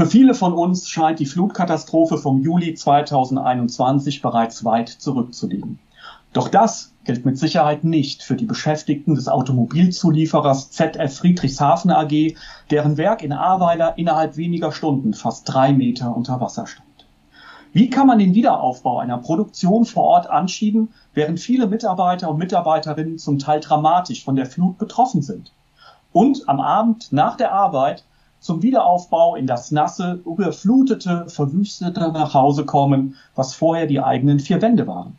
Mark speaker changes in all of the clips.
Speaker 1: Für viele von uns scheint die Flutkatastrophe vom Juli 2021 bereits weit zurückzuliegen. Doch das gilt mit Sicherheit nicht für die Beschäftigten des Automobilzulieferers ZF Friedrichshafen AG, deren Werk in Ahrweiler innerhalb weniger Stunden fast drei Meter unter Wasser stand. Wie kann man den Wiederaufbau einer Produktion vor Ort anschieben, während viele Mitarbeiter und Mitarbeiterinnen zum Teil dramatisch von der Flut betroffen sind? Und am Abend nach der Arbeit zum Wiederaufbau in das nasse, überflutete, verwüstete nach Hause kommen, was vorher die eigenen vier Wände waren.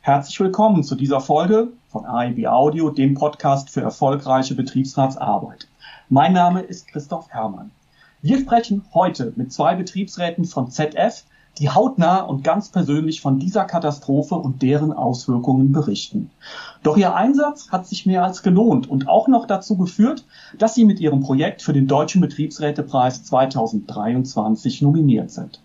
Speaker 1: Herzlich willkommen zu dieser Folge von AIB Audio, dem Podcast für erfolgreiche Betriebsratsarbeit. Mein Name ist Christoph Herrmann. Wir sprechen heute mit zwei Betriebsräten von ZF, die hautnah und ganz persönlich von dieser Katastrophe und deren Auswirkungen berichten. Doch ihr Einsatz hat sich mehr als gelohnt und auch noch dazu geführt, dass sie mit ihrem Projekt für den Deutschen Betriebsrätepreis 2023 nominiert sind.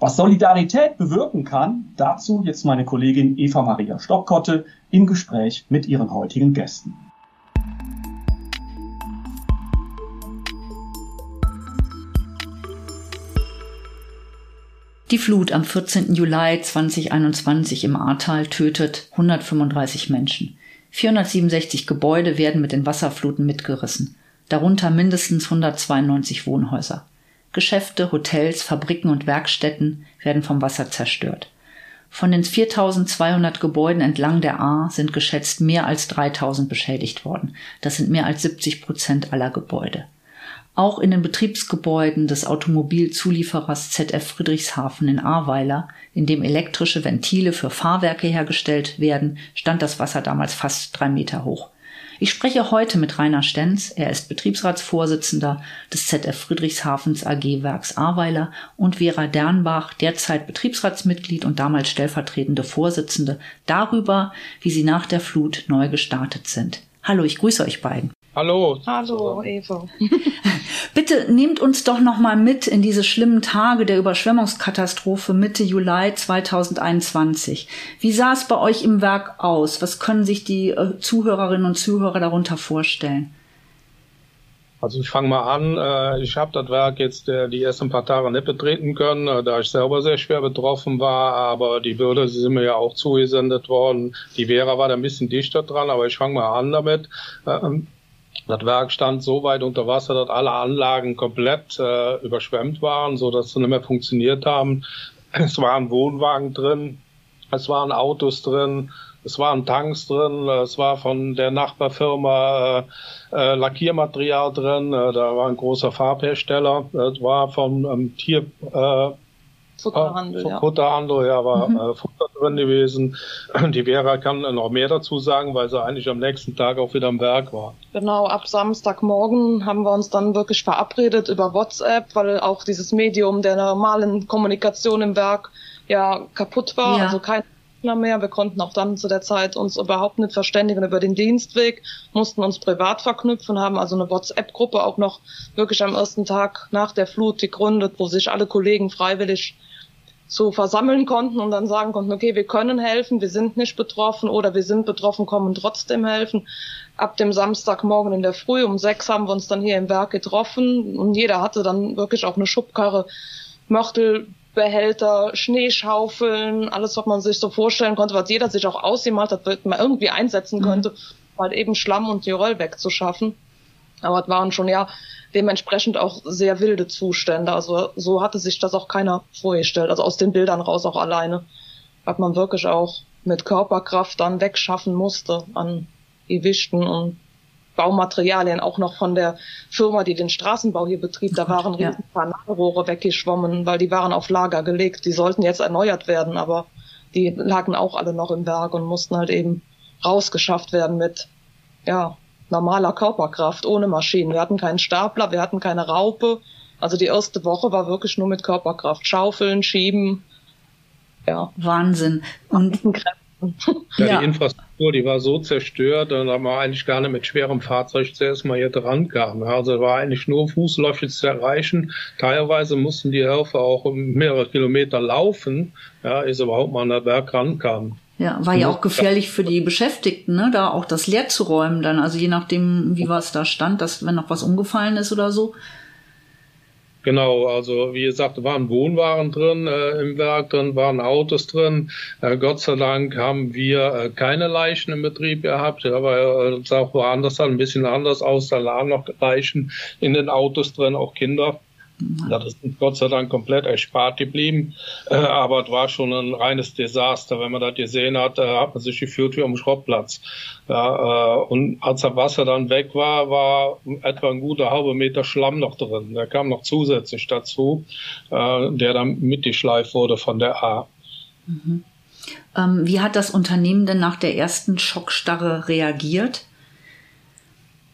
Speaker 1: Was Solidarität bewirken kann, dazu jetzt meine Kollegin Eva Maria Stockkotte im Gespräch mit ihren heutigen Gästen.
Speaker 2: Die Flut am 14. Juli 2021 im Ahrtal tötet 135 Menschen. 467 Gebäude werden mit den Wasserfluten mitgerissen, darunter mindestens 192 Wohnhäuser. Geschäfte, Hotels, Fabriken und Werkstätten werden vom Wasser zerstört. Von den 4200 Gebäuden entlang der Ahr sind geschätzt mehr als 3000 beschädigt worden. Das sind mehr als 70 Prozent aller Gebäude. Auch in den Betriebsgebäuden des Automobilzulieferers ZF Friedrichshafen in Ahrweiler, in dem elektrische Ventile für Fahrwerke hergestellt werden, stand das Wasser damals fast drei Meter hoch. Ich spreche heute mit Rainer Stenz. Er ist Betriebsratsvorsitzender des ZF Friedrichshafens AG Werks Ahrweiler und Vera Dernbach, derzeit Betriebsratsmitglied und damals stellvertretende Vorsitzende, darüber, wie sie nach der Flut neu gestartet sind. Hallo, ich grüße euch beiden.
Speaker 3: Hallo.
Speaker 4: Hallo, Eva.
Speaker 2: Bitte nehmt uns doch noch mal mit in diese schlimmen Tage der Überschwemmungskatastrophe Mitte Juli 2021. Wie sah es bei euch im Werk aus? Was können sich die äh, Zuhörerinnen und Zuhörer darunter vorstellen?
Speaker 3: Also ich fange mal an. Äh, ich habe das Werk jetzt äh, die ersten paar Tage nicht betreten können, da ich selber sehr schwer betroffen war. Aber die Bilder sind mir ja auch zugesendet worden. Die Vera war da ein bisschen dichter dran, aber ich fange mal an damit. Das Werk stand so weit unter Wasser, dass alle Anlagen komplett äh, überschwemmt waren, so dass sie nicht mehr funktioniert haben. Es waren Wohnwagen drin, es waren Autos drin, es waren Tanks drin, es war von der Nachbarfirma äh, äh, Lackiermaterial drin, äh, da war ein großer Farbhersteller, es war von ähm, Tier äh,
Speaker 4: Futterhandel,
Speaker 3: ja. Futterhandel, ja, war mhm. äh, Futter drin gewesen. Die Vera kann noch mehr dazu sagen, weil sie eigentlich am nächsten Tag auch wieder am Werk war.
Speaker 4: Genau, ab Samstagmorgen haben wir uns dann wirklich verabredet über WhatsApp, weil auch dieses Medium der normalen Kommunikation im Werk ja kaputt war, ja. also kein mehr. Wir konnten auch dann zu der Zeit uns überhaupt nicht verständigen über den Dienstweg, mussten uns privat verknüpfen, haben also eine WhatsApp-Gruppe auch noch wirklich am ersten Tag nach der Flut gegründet, wo sich alle Kollegen freiwillig so versammeln konnten und dann sagen konnten, okay, wir können helfen, wir sind nicht betroffen oder wir sind betroffen, kommen trotzdem helfen. Ab dem Samstagmorgen in der Früh um sechs haben wir uns dann hier im Werk getroffen und jeder hatte dann wirklich auch eine Schubkarre, Mörtelbehälter, Schneeschaufeln, alles, was man sich so vorstellen konnte, was jeder sich auch ausgemalt hat, was man irgendwie einsetzen mhm. könnte, mhm. halt eben Schlamm und Tirol wegzuschaffen. Aber es waren schon ja dementsprechend auch sehr wilde Zustände. Also so hatte sich das auch keiner vorgestellt. Also aus den Bildern raus auch alleine. Hat man wirklich auch mit Körperkraft dann wegschaffen musste an Gewichten und Baumaterialien, auch noch von der Firma, die den Straßenbau hier betrieb. Da waren ja. riesen Kanalrohre weggeschwommen, weil die waren auf Lager gelegt. Die sollten jetzt erneuert werden, aber die lagen auch alle noch im Werk und mussten halt eben rausgeschafft werden mit, ja, normaler Körperkraft, ohne Maschinen. Wir hatten keinen Stapler, wir hatten keine Raupe. Also die erste Woche war wirklich nur mit Körperkraft. Schaufeln, schieben.
Speaker 2: Ja. Wahnsinn.
Speaker 3: Und ja, ja, die Infrastruktur, die war so zerstört, da man eigentlich gar nicht mit schwerem Fahrzeug zuerst mal hier dran kam. Also war eigentlich nur fußläufig zu erreichen. Teilweise mussten die Helfer auch mehrere Kilometer laufen, ja, ist überhaupt mal an der Berg rankam.
Speaker 2: Ja, war ja auch gefährlich für die Beschäftigten, ne, da auch das leer zu räumen dann, also je nachdem, wie was da stand, dass wenn noch was umgefallen ist oder so.
Speaker 3: Genau, also wie gesagt, waren Wohnwaren drin äh, im Werk drin, waren Autos drin. Äh, Gott sei Dank haben wir äh, keine Leichen im Betrieb gehabt, aber es sah auch woanders ein bisschen anders aus. Da lagen noch Leichen in den Autos drin, auch Kinder. Das ist Gott sei Dank komplett erspart geblieben. Äh, aber es war schon ein reines Desaster. Wenn man das gesehen hat, äh, hat man sich gefühlt wie am Schrottplatz. Ja, äh, und als das Wasser dann weg war, war etwa ein guter halber Meter Schlamm noch drin. Der kam noch zusätzlich dazu, äh, der dann mitgeschleift wurde von der A.
Speaker 2: Mhm. Ähm, wie hat das Unternehmen denn nach der ersten Schockstarre reagiert?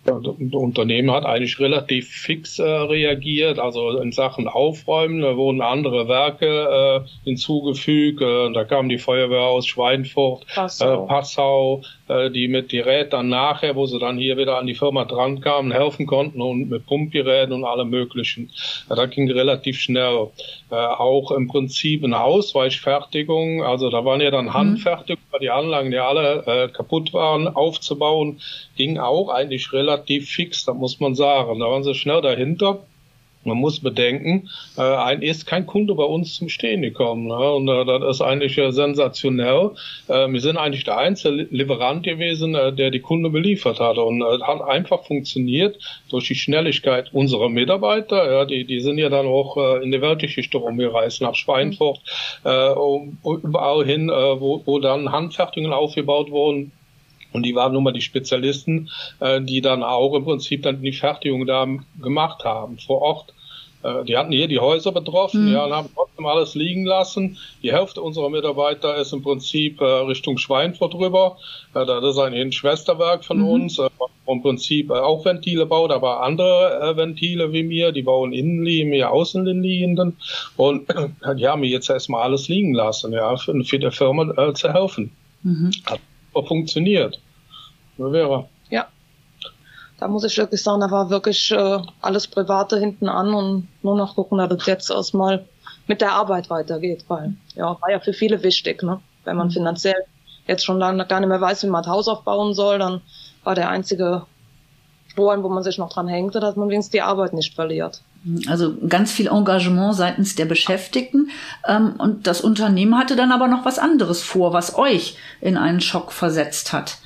Speaker 3: Das Unternehmen hat eigentlich relativ fix äh, reagiert, also in Sachen Aufräumen, da wurden andere Werke äh, hinzugefügt, äh, da kam die Feuerwehr aus Schweinfurt, Passau, äh, Passau äh, die mit Geräten nachher, wo sie dann hier wieder an die Firma dran kamen, helfen konnten und mit Pumpgeräten und allem möglichen. Ja, das ging relativ schnell. Äh, auch im Prinzip eine Ausweichfertigung, also da waren ja dann mhm. Handfertigungen, weil die Anlagen ja alle kaputt waren, aufzubauen, ging auch eigentlich relativ fix, da muss man sagen. Da waren sie schnell dahinter. Man muss bedenken, äh, ein ist kein Kunde bei uns zum Stehen gekommen. Ne? Und äh, das ist eigentlich äh, sensationell. Äh, wir sind eigentlich der einzige Lieferant gewesen, äh, der die Kunde beliefert hat. Und äh, hat einfach funktioniert durch die Schnelligkeit unserer Mitarbeiter. Ja, die, die sind ja dann auch äh, in die Weltgeschichte rumgereist, nach Schweinfurt, äh, um, überall hin, äh, wo, wo dann Handfertigungen aufgebaut wurden und die waren nun mal die Spezialisten, äh, die dann auch im Prinzip dann die Fertigung da gemacht haben vor Ort. Äh, die hatten hier die Häuser betroffen, mhm. ja, und haben trotzdem alles liegen lassen. Die Hälfte unserer Mitarbeiter ist im Prinzip äh, Richtung Schweinfurt rüber. Äh, das ist ein Schwesterwerk von mhm. uns, äh, im Prinzip äh, auch Ventile baut, aber andere äh, Ventile wie mir, die bauen Innenlinien, mehr Außenlinien. Und die haben mir jetzt erstmal alles liegen lassen, ja, für, für die Firma zu helfen. Mhm. Hat funktioniert.
Speaker 4: Vera. Ja. Da muss ich wirklich sagen, da war wirklich äh, alles Private hinten an und nur noch gucken, dass es jetzt erstmal mit der Arbeit weitergeht, weil ja, war ja für viele wichtig, ne? Wenn man mhm. finanziell jetzt schon dann gar nicht mehr weiß, wie man das Haus aufbauen soll, dann war der einzige Strohhalm, wo man sich noch dran hängte, dass man wenigstens die Arbeit nicht verliert.
Speaker 2: Also ganz viel Engagement seitens der Beschäftigten. Ähm, und das Unternehmen hatte dann aber noch was anderes vor, was euch in einen Schock versetzt hat.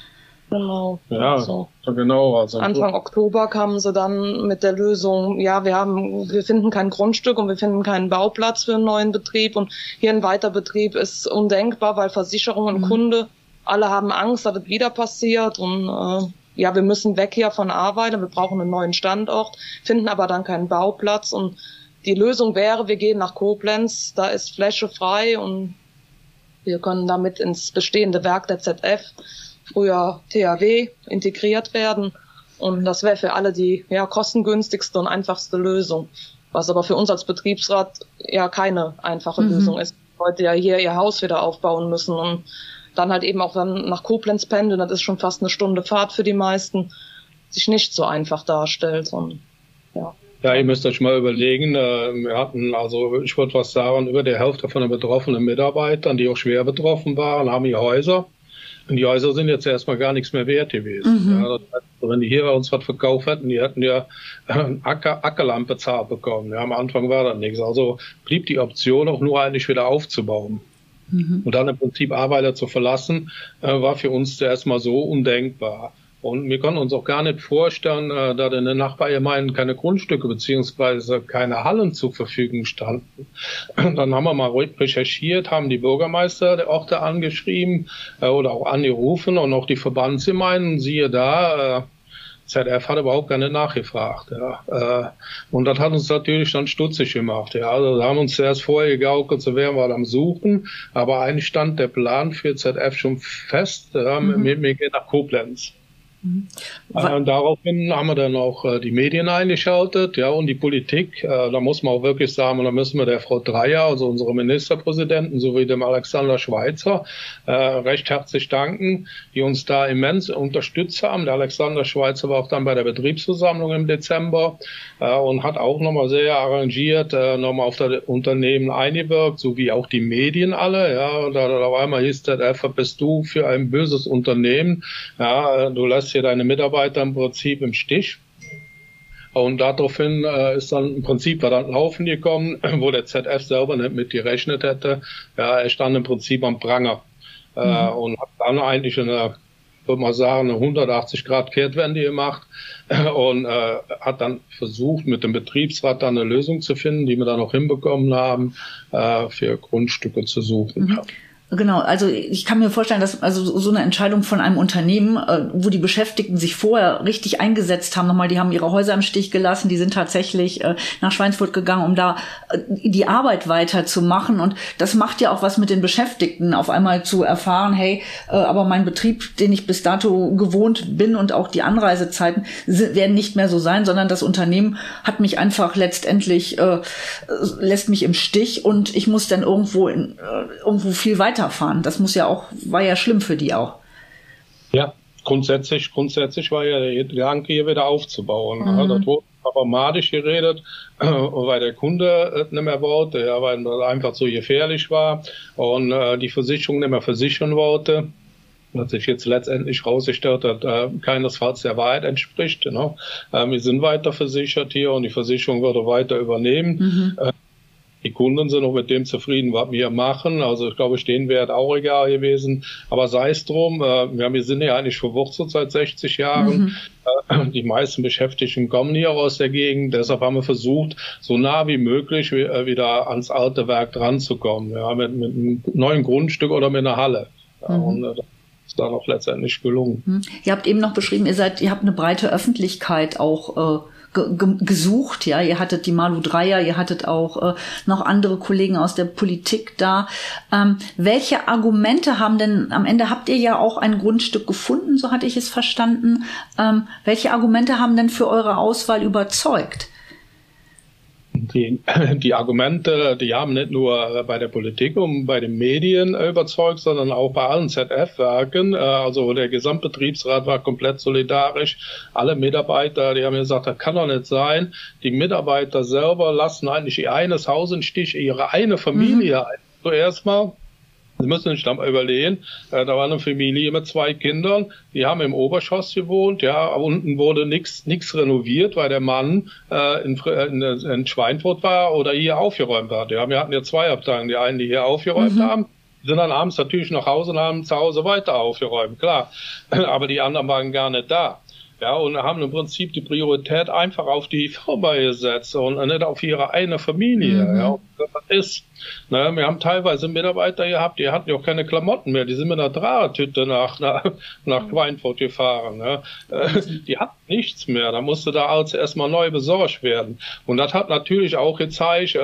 Speaker 4: Genau.
Speaker 3: Ja, also, genau.
Speaker 4: Also Anfang Oktober kamen sie dann mit der Lösung, ja, wir haben, wir finden kein Grundstück und wir finden keinen Bauplatz für einen neuen Betrieb und hier ein Weiterbetrieb ist undenkbar, weil Versicherung und mhm. Kunde, alle haben Angst, dass es wieder passiert und äh, ja, wir müssen weg hier von Arbeiter, wir brauchen einen neuen Standort, finden aber dann keinen Bauplatz und die Lösung wäre, wir gehen nach Koblenz, da ist Fläche frei und wir können damit ins bestehende Werk der ZF früher THW integriert werden. Und das wäre für alle die ja, kostengünstigste und einfachste Lösung. Was aber für uns als Betriebsrat ja keine einfache mhm. Lösung ist. Leute ja hier ihr Haus wieder aufbauen müssen und dann halt eben auch dann nach Koblenz pendeln. Das ist schon fast eine Stunde Fahrt für die meisten. Sich nicht so einfach darstellt. Und, ja.
Speaker 3: Ja, ihr müsst euch mal überlegen, äh, wir hatten also, ich würde was sagen, über die Hälfte von den betroffenen Mitarbeitern, die auch schwer betroffen waren, haben ihr Häuser die Häuser sind jetzt erstmal gar nichts mehr wert gewesen. Mhm. Ja, heißt, wenn die hier bei uns was verkauft hätten, die hätten ja Acker, Ackerland bezahlt bekommen. Ja, am Anfang war das nichts. Also blieb die Option auch nur eigentlich wieder aufzubauen. Mhm. Und dann im Prinzip Arbeiter zu verlassen, äh, war für uns erstmal so undenkbar. Und wir konnten uns auch gar nicht vorstellen, äh, da in den Nachbargemeinden keine Grundstücke beziehungsweise keine Hallen zur Verfügung standen. Dann haben wir mal recherchiert, haben die Bürgermeister der Orte angeschrieben äh, oder auch angerufen und auch die Verbandsgemeinden, siehe da, äh, ZF hat überhaupt gar nicht nachgefragt. Ja. Äh, und das hat uns natürlich dann stutzig gemacht. Ja. Also haben uns zuerst vorher gegaukelt, so wären wir am Suchen, aber eigentlich stand der Plan für ZF schon fest. Ja. Mhm. Wir, wir gehen nach Koblenz. Mhm. Äh, daraufhin haben wir dann auch äh, die Medien eingeschaltet, ja, und die Politik. Äh, da muss man auch wirklich sagen, da müssen wir der Frau Dreier, also unserer Ministerpräsidenten, sowie dem Alexander Schweitzer, äh, recht herzlich danken, die uns da immens unterstützt haben. Der Alexander Schweitzer war auch dann bei der Betriebsversammlung im Dezember und hat auch nochmal sehr arrangiert, nochmal auf das Unternehmen eingewirkt, sowie auch die Medien alle, ja, da, da war einmal hieß der, bist du für ein böses Unternehmen, ja, du lässt hier deine Mitarbeiter im Prinzip im Stich. Und daraufhin äh, ist dann im Prinzip war dann Laufen gekommen, wo der ZF selber nicht mit gerechnet hätte. Ja, er stand im Prinzip am Pranger äh, mhm. äh, und hat dann eigentlich eine würde mal sagen, eine 180 Grad Kehrtwende gemacht und äh, hat dann versucht, mit dem Betriebsrat dann eine Lösung zu finden, die wir dann auch hinbekommen haben, äh, für Grundstücke zu suchen. Mhm.
Speaker 2: Genau, also ich kann mir vorstellen, dass also so eine Entscheidung von einem Unternehmen, äh, wo die Beschäftigten sich vorher richtig eingesetzt haben, nochmal, die haben ihre Häuser im Stich gelassen, die sind tatsächlich äh, nach Schweinfurt gegangen, um da äh, die Arbeit weiterzumachen. Und das macht ja auch was mit den Beschäftigten, auf einmal zu erfahren, hey, aber mein Betrieb, den ich bis dato gewohnt bin und auch die Anreisezeiten werden nicht mehr so sein, sondern das Unternehmen hat mich einfach letztendlich, lässt mich im Stich und ich muss dann irgendwo in, irgendwo viel weiter weiterfahren. Das muss ja auch, war ja schlimm für die auch.
Speaker 3: Ja, grundsätzlich, grundsätzlich war ja der Gedanke, hier wieder aufzubauen. Mhm. dort wurde programmatisch geredet, weil der Kunde nicht mehr wollte, ja, weil das einfach so gefährlich war und äh, die Versicherung nicht mehr versichern wollte was sich jetzt letztendlich rausgestellt hat, äh, keinesfalls der Wahrheit entspricht. Ne? Äh, wir sind weiter versichert hier und die Versicherung würde weiter übernehmen. Mhm. Äh, die Kunden sind auch mit dem zufrieden, was wir machen. Also ich glaube, stehen wäre auch egal gewesen. Aber sei es drum, äh, wir sind ja eigentlich verwurzelt seit 60 Jahren. Mhm. Äh, die meisten Beschäftigten kommen hier aus der Gegend. Deshalb haben wir versucht, so nah wie möglich äh, wieder ans alte Werk dran zu kommen. Ja, mit, mit einem neuen Grundstück oder mit einer Halle. Ja, mhm. Und das ist dann auch letztendlich gelungen.
Speaker 2: Mhm. Ihr habt eben noch beschrieben, ihr seid, ihr habt eine breite Öffentlichkeit auch äh, gesucht. Ja, ihr hattet die Malu Dreier, ihr hattet auch äh, noch andere Kollegen aus der Politik da. Ähm, welche Argumente haben denn, am Ende habt ihr ja auch ein Grundstück gefunden, so hatte ich es verstanden. Ähm, welche Argumente haben denn für eure Auswahl überzeugt?
Speaker 3: Die, die Argumente, die haben nicht nur bei der Politik und bei den Medien überzeugt, sondern auch bei allen ZF-Werken. Äh, also der Gesamtbetriebsrat war komplett solidarisch. Alle Mitarbeiter, die haben gesagt, das kann doch nicht sein. Die Mitarbeiter selber lassen eigentlich ihr eines Haus in Stich, ihre eine Familie mhm. zuerst mal Sie müssen sich dann überlegen, äh, da war eine Familie mit zwei Kindern, die haben im Oberschoss gewohnt, ja, unten wurde nichts nix renoviert, weil der Mann äh, in, in, in Schweinfurt war oder hier aufgeräumt hat. Ja, wir hatten ja zwei Abteilungen, die einen, die hier aufgeräumt mhm. haben, sind dann abends natürlich nach Hause und haben zu Hause weiter aufgeräumt, klar. Aber die anderen waren gar nicht da. Ja, und haben im Prinzip die Priorität einfach auf die Firma gesetzt und nicht auf ihre eine Familie. Mhm. Ja, ist naja, wir haben teilweise Mitarbeiter gehabt, die hatten ja auch keine Klamotten mehr. Die sind mit einer Drahtüte nach, nach, nach Queinfurt gefahren. Ne? Die hatten nichts mehr. Da musste da also erstmal neu besorgt werden. Und das hat natürlich auch gezeigt, äh,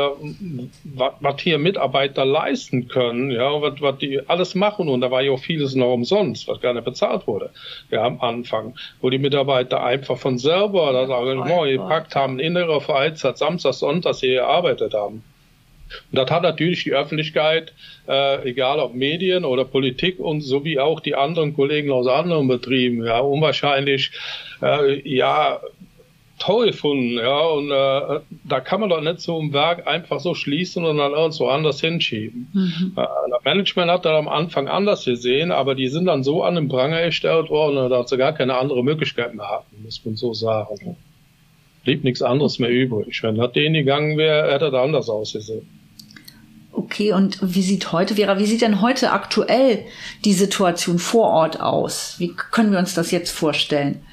Speaker 3: was, hier Mitarbeiter leisten können, ja, was, die alles machen. Und da war ja auch vieles noch umsonst, was gar nicht bezahlt wurde. Ja, am Anfang, wo die Mitarbeiter einfach von selber das Engagement gepackt haben, innere Freizeit, Samstag, Sonntag hier gearbeitet haben. Und das hat natürlich die Öffentlichkeit, äh, egal ob Medien oder Politik und sowie auch die anderen Kollegen aus anderen Betrieben, ja, unwahrscheinlich, äh, ja, toll gefunden, ja, und äh, da kann man doch nicht so ein Werk einfach so schließen und dann irgendwo anders hinschieben. Mhm. Äh, das Management hat das am Anfang anders gesehen, aber die sind dann so an den Pranger gestellt worden, dass sie gar keine andere Möglichkeit mehr hatten, muss man so sagen. Blieb nichts anderes mehr übrig. Wenn das denen gegangen wäre, hätte das anders ausgesehen.
Speaker 2: Okay, und wie sieht heute, Vera, wie sieht denn heute aktuell die Situation vor Ort aus? Wie können wir uns das jetzt vorstellen?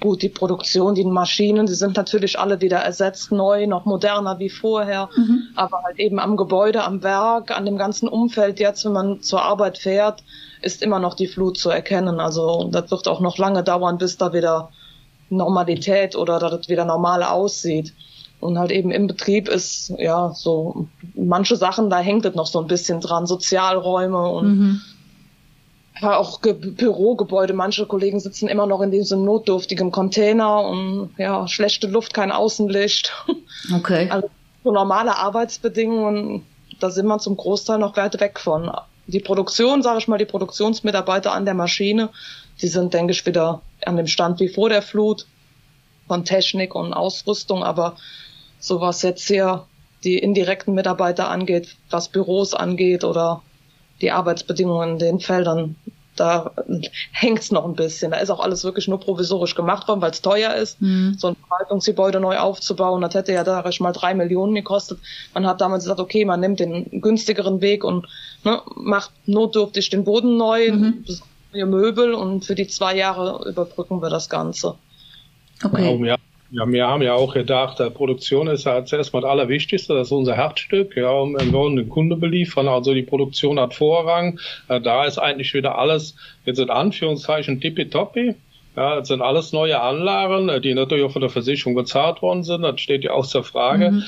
Speaker 4: Gut, die Produktion, die Maschinen, die sind natürlich alle wieder ersetzt, neu, noch moderner wie vorher. Mhm. Aber halt eben am Gebäude, am Werk, an dem ganzen Umfeld jetzt, wenn man zur Arbeit fährt, ist immer noch die Flut zu erkennen. Also das wird auch noch lange dauern, bis da wieder Normalität oder dass es wieder normal aussieht. Und halt eben im Betrieb ist, ja, so manche Sachen, da hängt es noch so ein bisschen dran, Sozialräume und mhm. ja, auch Ge Bürogebäude. Manche Kollegen sitzen immer noch in diesem notdürftigen Container und ja, schlechte Luft, kein Außenlicht.
Speaker 2: Okay.
Speaker 4: Also so normale Arbeitsbedingungen, da sind wir zum Großteil noch weit weg von. Die Produktion, sage ich mal, die Produktionsmitarbeiter an der Maschine, die sind, denke ich, wieder an dem Stand wie vor der Flut von Technik und Ausrüstung, aber so was jetzt hier die indirekten Mitarbeiter angeht, was Büros angeht oder die Arbeitsbedingungen in den Feldern, da hängt's noch ein bisschen. Da ist auch alles wirklich nur provisorisch gemacht worden, weil es teuer ist, mhm. so ein Verwaltungsgebäude neu aufzubauen. Das hätte ja da mal drei Millionen gekostet. Man hat damals gesagt, okay, man nimmt den günstigeren Weg und ne, macht notdürftig den Boden neu, mhm. neue Möbel und für die zwei Jahre überbrücken wir das Ganze.
Speaker 3: Okay. Ja, ja, wir haben ja auch gedacht, äh, Produktion ist ja zuerst mal das Allerwichtigste, das ist unser Herzstück. Ja, und wir wollen den Kunde beliefern, also die Produktion hat Vorrang. Äh, da ist eigentlich wieder alles, jetzt in Anführungszeichen, tippitoppi. Ja, das sind alles neue Anlagen, äh, die natürlich auch von der Versicherung bezahlt worden sind. Das steht ja außer Frage. Mhm.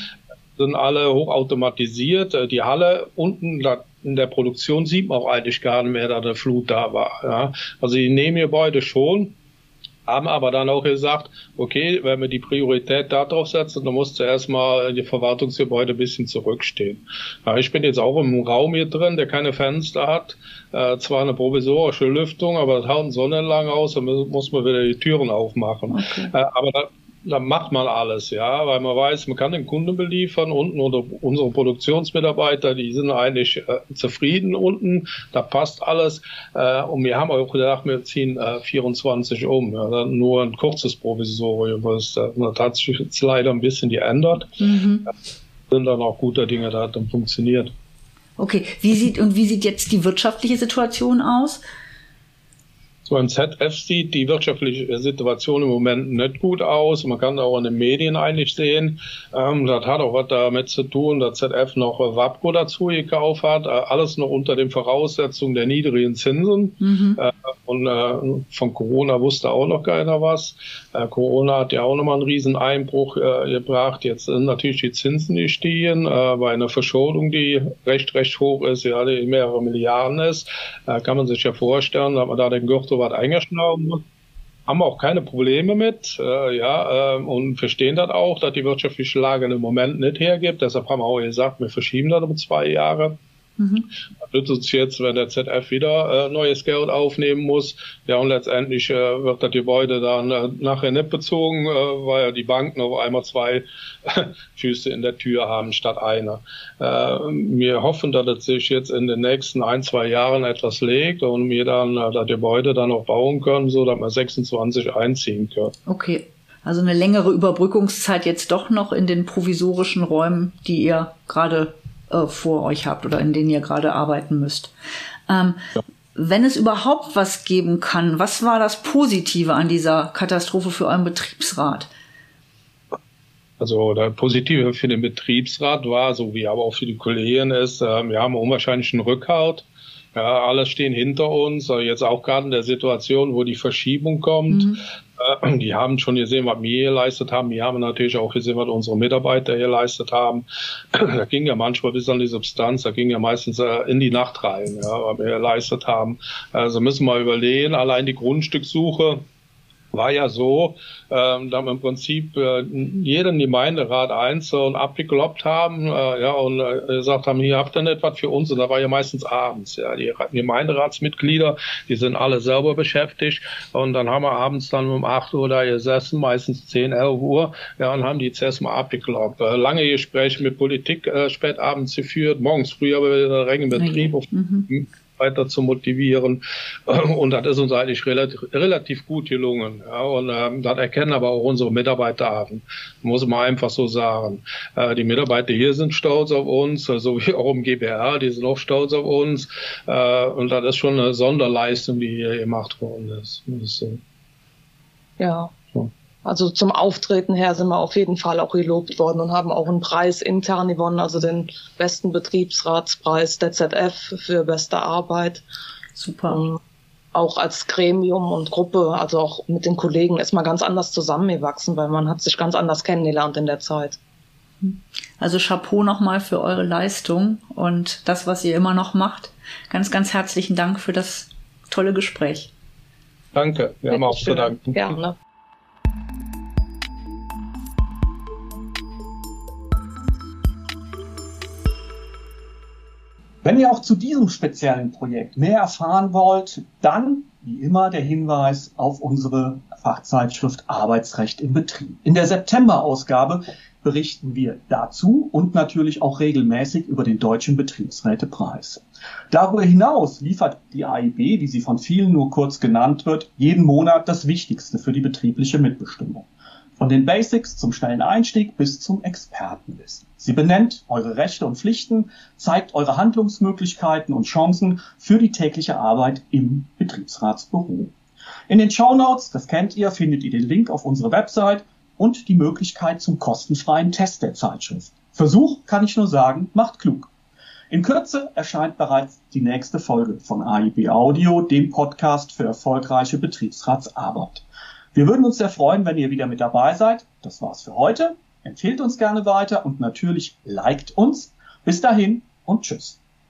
Speaker 3: Sind alle hochautomatisiert. Die Halle unten in der Produktion sieht man auch eigentlich gar nicht mehr, da der Flut da war. Ja. Also die Nebengebäude schon haben aber dann auch gesagt, okay, wenn wir die Priorität darauf setzen, dann muss zuerst mal die Verwaltungsgebäude ein bisschen zurückstehen. Ja, ich bin jetzt auch im Raum hier drin, der keine Fenster hat, äh, zwar eine provisorische Lüftung, aber das haut sonnenlang aus, dann muss man wieder die Türen aufmachen. Okay. Äh, aber da, dann macht man alles, ja, weil man weiß, man kann den Kunden beliefern unten oder unsere Produktionsmitarbeiter, die sind eigentlich äh, zufrieden unten, da passt alles äh, und wir haben auch gedacht, wir ziehen äh, 24 um, ja, nur ein kurzes Provisorium, was äh, das hat sich jetzt leider ein bisschen geändert, mhm. sind dann auch guter Dinge, da hat dann funktioniert.
Speaker 2: Okay, wie sieht und wie sieht jetzt die wirtschaftliche Situation aus?
Speaker 3: Beim ZF sieht die wirtschaftliche Situation im Moment nicht gut aus. Man kann auch in den Medien eigentlich sehen, ähm, das hat auch was damit zu tun, dass ZF noch WAPCO dazu gekauft hat. Äh, alles noch unter den Voraussetzungen der niedrigen Zinsen. Mhm. Äh, und äh, von Corona wusste auch noch keiner was. Äh, Corona hat ja auch nochmal einen riesen Einbruch äh, gebracht. Jetzt sind natürlich die Zinsen gestiegen äh, bei einer Verschuldung, die recht, recht hoch ist, ja, die mehrere Milliarden ist. Äh, kann man sich ja vorstellen, dass man da den Gürtel was eingeschnauben muss haben auch keine Probleme mit, äh, ja, äh, und verstehen das auch, dass die wirtschaftliche Lage im Moment nicht hergibt. Deshalb haben wir auch gesagt, wir verschieben das um zwei Jahre. Mhm. Das uns jetzt, wenn der ZF wieder äh, neues Geld aufnehmen muss. Ja, und letztendlich äh, wird das Gebäude dann äh, nachher nicht bezogen, äh, weil ja die Banken auf einmal zwei Füße in der Tür haben statt einer. Äh, wir hoffen, dass es sich jetzt in den nächsten ein, zwei Jahren etwas legt und wir dann äh, das Gebäude dann auch bauen können, so dass wir 26 einziehen können.
Speaker 2: Okay. Also eine längere Überbrückungszeit jetzt doch noch in den provisorischen Räumen, die ihr gerade äh, vor euch habt oder in denen ihr gerade arbeiten müsst. Ähm, ja. Wenn es überhaupt was geben kann, was war das Positive an dieser Katastrophe für euren Betriebsrat?
Speaker 3: Also der Positive für den Betriebsrat war, so wie aber auch für die Kollegen ist, äh, wir haben unwahrscheinlich einen Rückhalt. Ja, alle stehen hinter uns, jetzt auch gerade in der Situation, wo die Verschiebung kommt. Mhm. Äh, die haben schon gesehen, was wir geleistet haben. Wir haben natürlich auch gesehen, was unsere Mitarbeiter geleistet haben. Da ging ja manchmal bis an die Substanz, da ging ja meistens äh, in die Nacht rein, ja, was wir geleistet haben. Also müssen wir überlegen, allein die Grundstückssuche war ja so, ähm, da wir im Prinzip äh, jeden Gemeinderat einzeln abgekloppt haben, äh, ja, und äh, gesagt haben, hier habt ihr nicht was für uns, und da war ja meistens abends, ja, die Gemeinderatsmitglieder, die sind alle selber beschäftigt, und dann haben wir abends dann um 8 Uhr da gesessen, meistens 10, 11 Uhr, ja, und haben die CES mal abgekloppt. Äh, lange Gespräche mit Politik äh, spät abends geführt, morgens früh aber wieder regen Betrieb. Mhm weiter zu motivieren. Und das ist uns eigentlich relativ, relativ gut gelungen. Ja, und ähm, das erkennen aber auch unsere Mitarbeiter an, muss man einfach so sagen. Äh, die Mitarbeiter hier sind stolz auf uns, so also wie auch im GBR, die sind auch stolz auf uns. Äh, und das ist schon eine Sonderleistung, die hier gemacht worden ist.
Speaker 4: Ja, also zum Auftreten her sind wir auf jeden Fall auch gelobt worden und haben auch einen Preis intern gewonnen, also den besten Betriebsratspreis der ZF für beste Arbeit. Super. Und auch als Gremium und Gruppe, also auch mit den Kollegen ist man ganz anders zusammengewachsen, weil man hat sich ganz anders kennengelernt in der Zeit.
Speaker 2: Also Chapeau nochmal für eure Leistung und das, was ihr immer noch macht. Ganz, ganz herzlichen Dank für das tolle Gespräch.
Speaker 3: Danke, wir Bitte haben auch zu danken.
Speaker 1: Gerne. Wenn ihr auch zu diesem speziellen Projekt mehr erfahren wollt, dann wie immer der Hinweis auf unsere Fachzeitschrift Arbeitsrecht im Betrieb. In der September-Ausgabe berichten wir dazu und natürlich auch regelmäßig über den Deutschen Betriebsrätepreis. Darüber hinaus liefert die AIB, wie sie von vielen nur kurz genannt wird, jeden Monat das Wichtigste für die betriebliche Mitbestimmung. Von den Basics zum schnellen Einstieg bis zum Expertenwissen. Sie benennt eure Rechte und Pflichten, zeigt eure Handlungsmöglichkeiten und Chancen für die tägliche Arbeit im Betriebsratsbüro. In den Show Notes, das kennt ihr, findet ihr den Link auf unsere Website und die Möglichkeit zum kostenfreien Test der Zeitschrift. Versuch, kann ich nur sagen, macht klug. In Kürze erscheint bereits die nächste Folge von AIB Audio, dem Podcast für erfolgreiche Betriebsratsarbeit. Wir würden uns sehr freuen, wenn ihr wieder mit dabei seid. Das war's für heute. Empfehlt uns gerne weiter und natürlich liked uns. Bis dahin und tschüss.